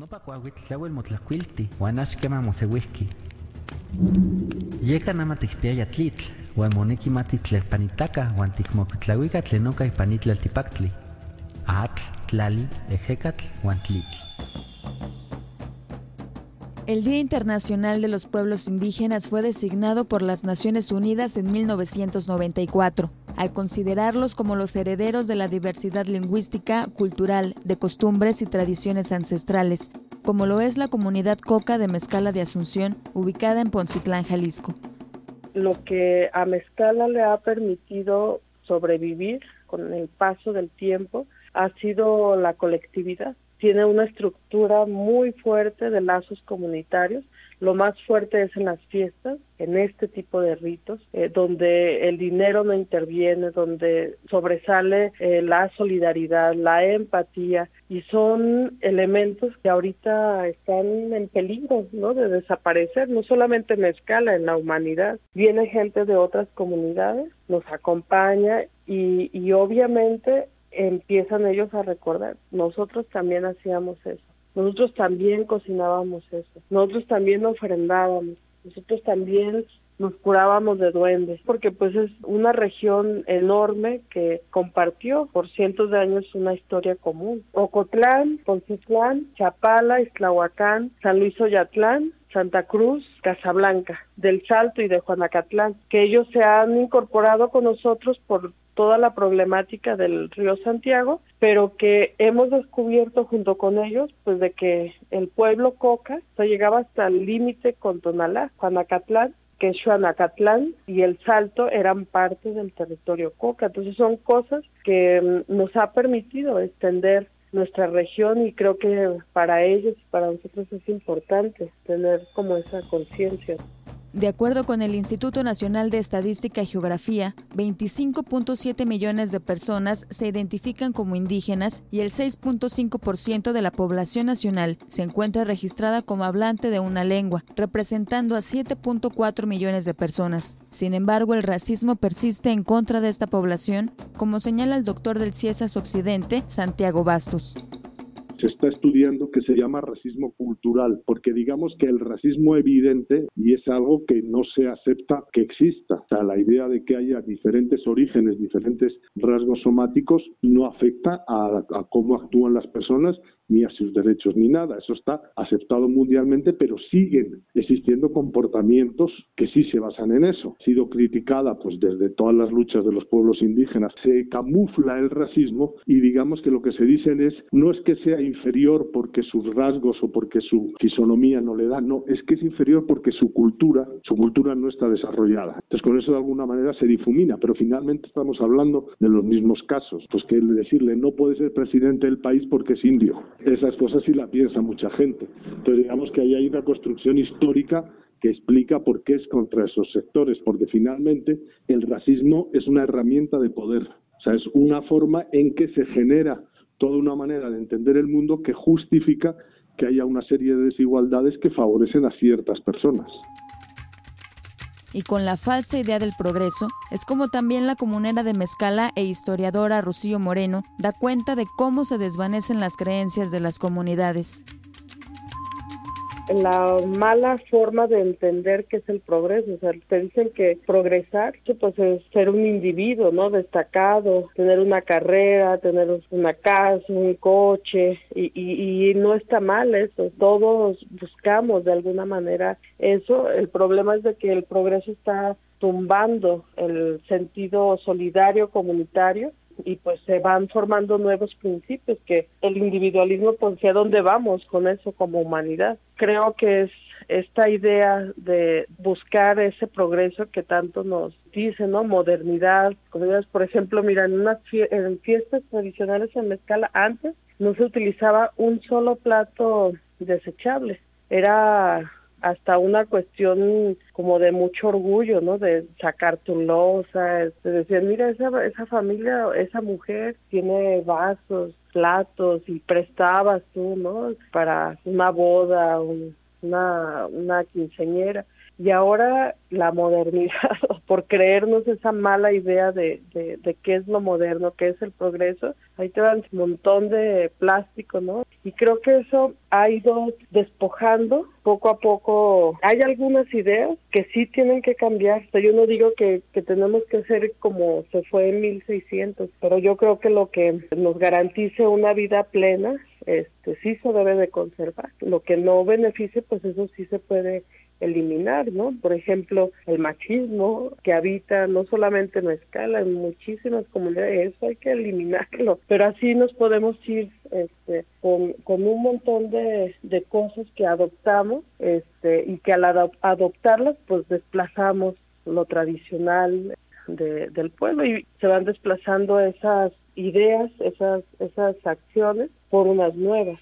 Nopa kuauitl tlauel motlacuilti, uan axkema moseuihki. Yeka nama tikpiaya tlitl, uan moneki matitlepanitaka, uan tikmokutlauika tlenoka ipanitlaltipaktli. Atl, tlali, ejekatl, uan tlitl. El Día Internacional de los Pueblos Indígenas fue designado por las Naciones Unidas en 1994, al considerarlos como los herederos de la diversidad lingüística, cultural, de costumbres y tradiciones ancestrales, como lo es la comunidad Coca de Mezcala de Asunción, ubicada en Poncitlán, Jalisco. Lo que a Mezcala le ha permitido sobrevivir con el paso del tiempo ha sido la colectividad tiene una estructura muy fuerte de lazos comunitarios. Lo más fuerte es en las fiestas, en este tipo de ritos, eh, donde el dinero no interviene, donde sobresale eh, la solidaridad, la empatía, y son elementos que ahorita están en peligro ¿no? de desaparecer, no solamente en escala, en la humanidad. Viene gente de otras comunidades, nos acompaña y, y obviamente empiezan ellos a recordar, nosotros también hacíamos eso, nosotros también cocinábamos eso, nosotros también ofrendábamos, nosotros también nos curábamos de duendes, porque pues es una región enorme que compartió por cientos de años una historia común. Ocotlán, Poncitlán, Chapala, Islahuacán, San Luis Oyatlán, Santa Cruz, Casablanca, del Salto y de Juanacatlán, que ellos se han incorporado con nosotros por toda la problemática del río Santiago, pero que hemos descubierto junto con ellos, pues de que el pueblo Coca se llegaba hasta el límite con Tonalá, Juanacatlán, que Xuanacatlán y el Salto eran parte del territorio Coca. Entonces son cosas que mm, nos ha permitido extender nuestra región y creo que para ellos y para nosotros es importante tener como esa conciencia. De acuerdo con el Instituto Nacional de Estadística y Geografía, 25.7 millones de personas se identifican como indígenas y el 6.5% de la población nacional se encuentra registrada como hablante de una lengua, representando a 7.4 millones de personas. Sin embargo, el racismo persiste en contra de esta población, como señala el doctor del CIESAS Occidente, Santiago Bastos se está estudiando que se llama racismo cultural, porque digamos que el racismo evidente y es algo que no se acepta que exista. La idea de que haya diferentes orígenes, diferentes rasgos somáticos, no afecta a cómo actúan las personas ni a sus derechos ni nada. Eso está aceptado mundialmente, pero siguen existiendo comportamientos que sí se basan en eso. Ha sido criticada pues desde todas las luchas de los pueblos indígenas. Se camufla el racismo y digamos que lo que se dicen es no es que sea inferior porque sus rasgos o porque su fisonomía no le da, no, es que es inferior porque su cultura, su cultura no está desarrollada. Entonces con eso de alguna manera se difumina, pero finalmente estamos hablando de los mismos casos. Pues que decirle no puede ser presidente del país porque es indio esas cosas sí la piensa mucha gente. Entonces digamos que ahí hay una construcción histórica que explica por qué es contra esos sectores, porque finalmente el racismo es una herramienta de poder, o sea, es una forma en que se genera toda una manera de entender el mundo que justifica que haya una serie de desigualdades que favorecen a ciertas personas y con la falsa idea del progreso, es como también la comunera de Mezcala e historiadora Rocío Moreno da cuenta de cómo se desvanecen las creencias de las comunidades la mala forma de entender qué es el progreso. O sea, te dicen que progresar pues es ser un individuo, ¿no? Destacado, tener una carrera, tener una casa, un coche, y, y, no está mal eso. Todos buscamos de alguna manera eso. El problema es de que el progreso está tumbando el sentido solidario comunitario y pues se van formando nuevos principios que el individualismo pues hacia dónde vamos con eso como humanidad. Creo que es esta idea de buscar ese progreso que tanto nos dice, ¿no? Modernidad, por ejemplo, mira, en unas en fiestas tradicionales en Mezcala antes no se utilizaba un solo plato desechable. Era hasta una cuestión como de mucho orgullo, ¿no? De sacar tu losa, de decir, mira, esa, esa familia, esa mujer tiene vasos, platos y prestabas tú, ¿no? Para una boda, una, una quinceñera y ahora la modernidad, por creernos esa mala idea de, de, qué es lo moderno, qué es el progreso, ahí te dan un montón de plástico, ¿no? Y creo que eso ha ido despojando poco a poco. Hay algunas ideas que sí tienen que cambiar. yo no digo que, que tenemos que ser como se fue en 1600, pero yo creo que lo que nos garantice una vida plena, este sí se debe de conservar. Lo que no beneficie, pues eso sí se puede eliminar, ¿no? Por ejemplo, el machismo que habita no solamente en escala, en muchísimas comunidades, eso hay que eliminarlo, pero así nos podemos ir este, con, con un montón de, de cosas que adoptamos este, y que al adoptarlas pues desplazamos lo tradicional de, del pueblo y se van desplazando esas ideas, esas, esas acciones por unas nuevas.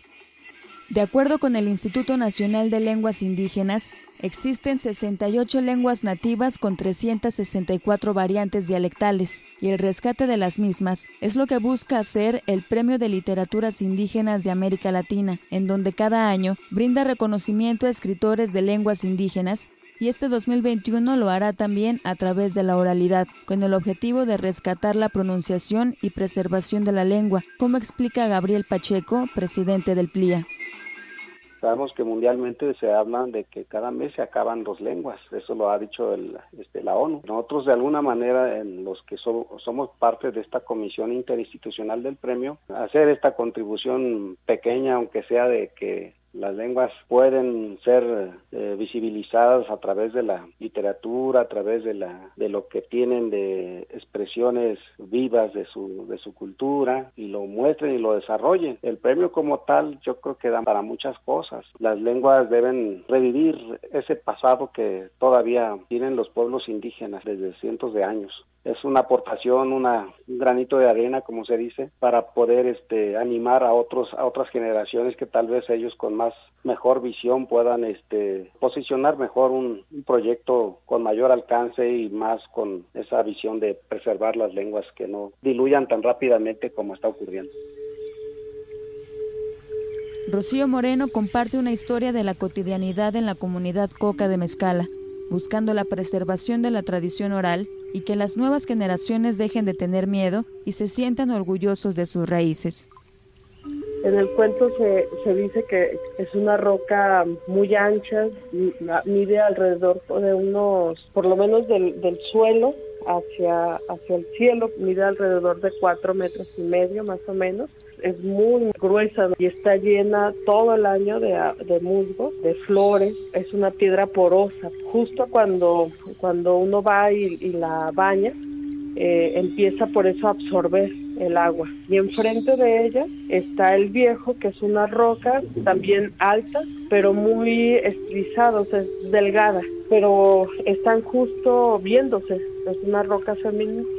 De acuerdo con el Instituto Nacional de Lenguas Indígenas, Existen 68 lenguas nativas con 364 variantes dialectales y el rescate de las mismas es lo que busca hacer el Premio de Literaturas Indígenas de América Latina, en donde cada año brinda reconocimiento a escritores de lenguas indígenas y este 2021 lo hará también a través de la oralidad, con el objetivo de rescatar la pronunciación y preservación de la lengua, como explica Gabriel Pacheco, presidente del PLIA. Sabemos que mundialmente se hablan de que cada mes se acaban dos lenguas, eso lo ha dicho este, la ONU. Nosotros de alguna manera, en los que somos parte de esta comisión interinstitucional del premio, hacer esta contribución pequeña, aunque sea de que las lenguas pueden ser eh, visibilizadas a través de la literatura, a través de la de lo que tienen de expresiones vivas de su de su cultura y lo muestren y lo desarrollen. El premio como tal yo creo que da para muchas cosas. Las lenguas deben revivir ese pasado que todavía tienen los pueblos indígenas desde cientos de años es una aportación, una, un granito de arena, como se dice, para poder este, animar a otros, a otras generaciones que tal vez ellos con más mejor visión puedan este, posicionar mejor un, un proyecto con mayor alcance y más con esa visión de preservar las lenguas que no diluyan tan rápidamente como está ocurriendo. Rocío Moreno comparte una historia de la cotidianidad en la comunidad coca de Mezcala, buscando la preservación de la tradición oral y que las nuevas generaciones dejen de tener miedo y se sientan orgullosos de sus raíces. En el cuento se, se dice que es una roca muy ancha, mide alrededor de unos, por lo menos del, del suelo hacia, hacia el cielo, mide alrededor de cuatro metros y medio más o menos es muy gruesa y está llena todo el año de, de musgo, de flores, es una piedra porosa. Justo cuando, cuando uno va y, la baña, eh, empieza por eso a absorber el agua. Y enfrente de ella está el viejo, que es una roca también alta, pero muy estilizada, o sea, es delgada, pero están justo viéndose. Es una roca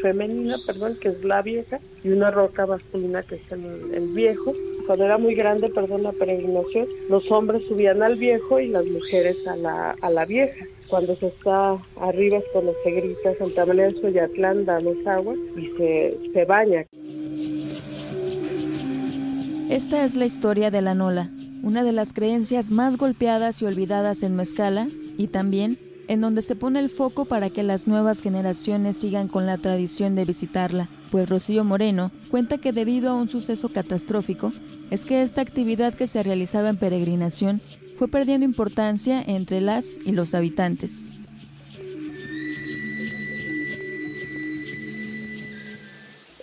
femenina, perdón, que es la vieja, y una roca masculina, que es el, viejo. Cuando era muy grande, perdón, la peregrinación, los hombres subían al viejo y las mujeres a la, a la vieja cuando se está arriba es cuando se grita Santa María de Soyatlán, danos agua y se, se baña. Esta es la historia de la Nola, una de las creencias más golpeadas y olvidadas en Mezcala y también en donde se pone el foco para que las nuevas generaciones sigan con la tradición de visitarla, pues Rocío Moreno cuenta que debido a un suceso catastrófico, es que esta actividad que se realizaba en peregrinación fue perdiendo importancia entre las y los habitantes.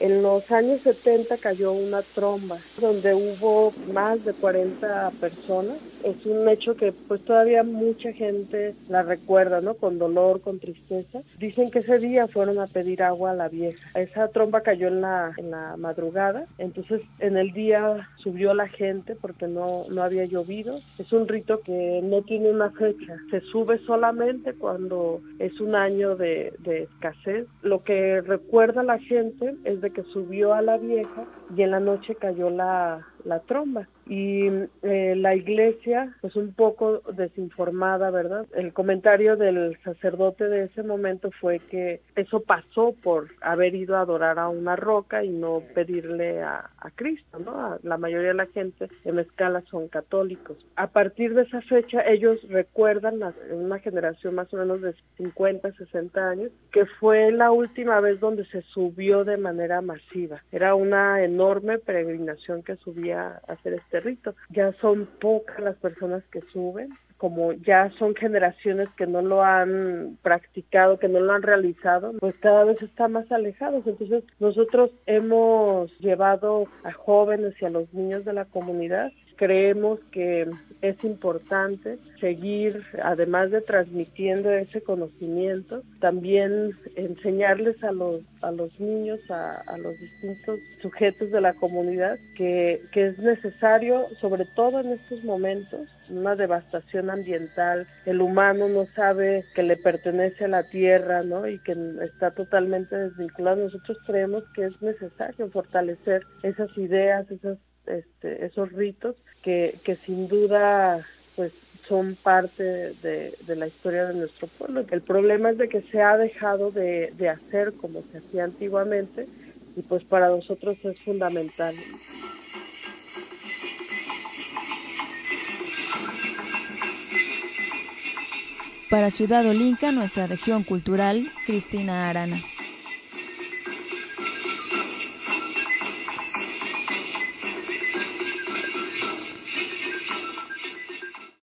En los años 70 cayó una tromba donde hubo más de 40 personas. Es un hecho que pues todavía mucha gente la recuerda, ¿no? Con dolor, con tristeza. Dicen que ese día fueron a pedir agua a la vieja. Esa tromba cayó en la, en la madrugada, entonces en el día subió la gente porque no, no había llovido. Es un rito que no tiene una fecha. Se sube solamente cuando es un año de, de escasez. Lo que recuerda la gente es de que subió a la vieja y en la noche cayó la, la tromba y eh, la iglesia pues un poco desinformada, ¿verdad? El comentario del sacerdote de ese momento fue que eso pasó por haber ido a adorar a una roca y no pedirle a, Cristo, ¿no? la mayoría de la gente en escala son católicos. A partir de esa fecha ellos recuerdan en una generación más o menos de 50, 60 años que fue la última vez donde se subió de manera masiva. Era una enorme peregrinación que subía a hacer este rito. Ya son pocas las personas que suben, como ya son generaciones que no lo han practicado, que no lo han realizado, pues cada vez está más alejados. Entonces nosotros hemos llevado a jóvenes y a los niños de la comunidad creemos que es importante seguir, además de transmitiendo ese conocimiento, también enseñarles a los, a los niños, a, los distintos sujetos de la comunidad, que, que es necesario, sobre todo en estos momentos, una devastación ambiental, el humano no sabe que le pertenece a la tierra, ¿no? Y que está totalmente desvinculado. Nosotros creemos que es necesario fortalecer esas ideas, esas este, esos ritos que, que sin duda pues son parte de, la historia de nuestro pueblo. El problema es de que se ha dejado de, de hacer como se hacía antiguamente y pues para nosotros es fundamental. Para Ciudad Olinca, nuestra región cultural, Cristina Arana.